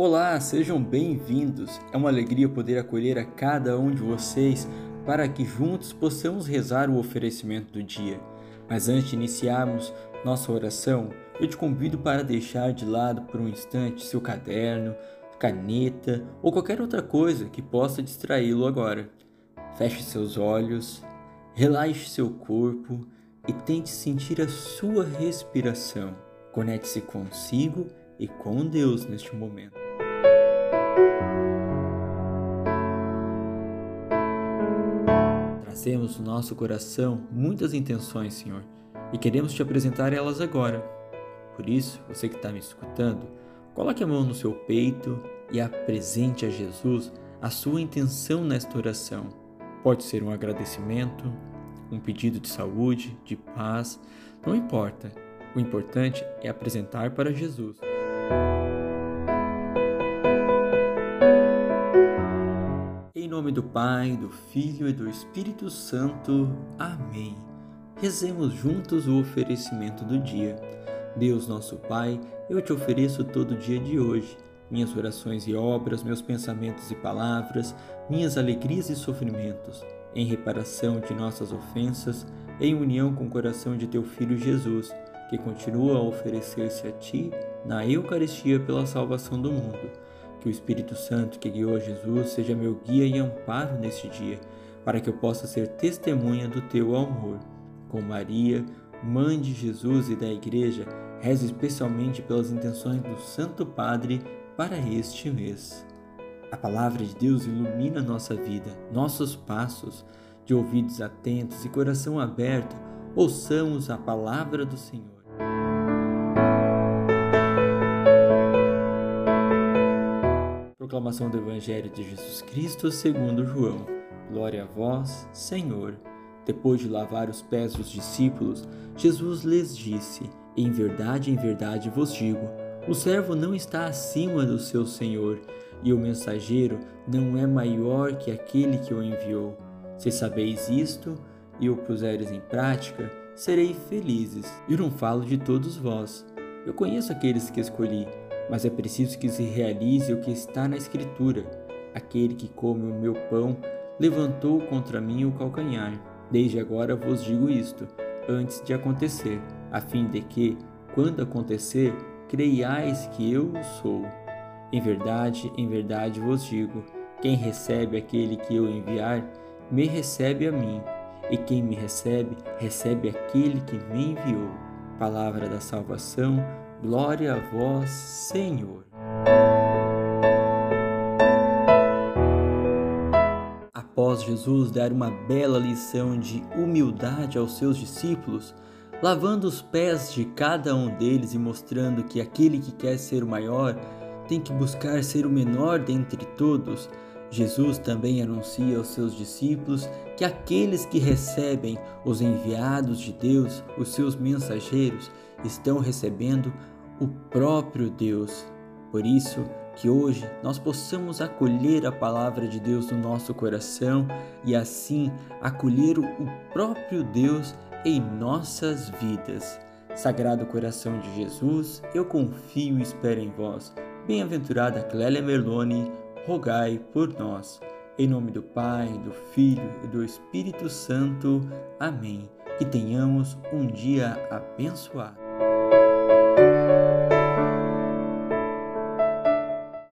Olá, sejam bem-vindos. É uma alegria poder acolher a cada um de vocês para que juntos possamos rezar o oferecimento do dia. Mas antes de iniciarmos nossa oração, eu te convido para deixar de lado por um instante seu caderno, caneta ou qualquer outra coisa que possa distraí-lo agora. Feche seus olhos, relaxe seu corpo e tente sentir a sua respiração. Conecte-se consigo e com Deus neste momento. Trazemos no nosso coração muitas intenções, Senhor, e queremos te apresentar elas agora. Por isso, você que está me escutando, coloque a mão no seu peito e apresente a Jesus a sua intenção nesta oração. Pode ser um agradecimento, um pedido de saúde, de paz, não importa. O importante é apresentar para Jesus. Nome do Pai, do Filho e do Espírito Santo. Amém. Rezemos juntos o oferecimento do dia. Deus, nosso Pai, eu te ofereço todo o dia de hoje, minhas orações e obras, meus pensamentos e palavras, minhas alegrias e sofrimentos, em reparação de nossas ofensas, em união com o coração de teu Filho Jesus, que continua a oferecer-se a ti na Eucaristia pela salvação do mundo o Espírito Santo que guiou Jesus seja meu guia e amparo neste dia, para que eu possa ser testemunha do teu amor. Com Maria, mãe de Jesus e da Igreja, rezo especialmente pelas intenções do Santo Padre para este mês. A palavra de Deus ilumina nossa vida, nossos passos, de ouvidos atentos e coração aberto, ouçamos a palavra do Senhor. Proclamação do Evangelho de Jesus Cristo segundo João. Glória a vós, Senhor. Depois de lavar os pés dos discípulos, Jesus lhes disse: Em verdade, em verdade vos digo, o servo não está acima do seu senhor, e o mensageiro não é maior que aquele que o enviou. Se sabeis isto e o puseres em prática, sereis felizes. E não falo de todos vós. Eu conheço aqueles que escolhi mas é preciso que se realize o que está na Escritura: aquele que come o meu pão levantou contra mim o calcanhar. Desde agora vos digo isto, antes de acontecer, a fim de que, quando acontecer, creiais que eu sou. Em verdade, em verdade vos digo: quem recebe aquele que eu enviar, me recebe a mim, e quem me recebe, recebe aquele que me enviou. Palavra da salvação Glória a vós, Senhor. Após Jesus dar uma bela lição de humildade aos seus discípulos, lavando os pés de cada um deles e mostrando que aquele que quer ser o maior tem que buscar ser o menor dentre todos, Jesus também anuncia aos seus discípulos que aqueles que recebem os enviados de Deus, os seus mensageiros, estão recebendo o próprio Deus. Por isso, que hoje nós possamos acolher a palavra de Deus no nosso coração e assim acolher o próprio Deus em nossas vidas. Sagrado coração de Jesus, eu confio e espero em vós. Bem-aventurada Clélia Merlone, rogai por nós. Em nome do Pai, do Filho e do Espírito Santo. Amém. Que tenhamos um dia abençoado.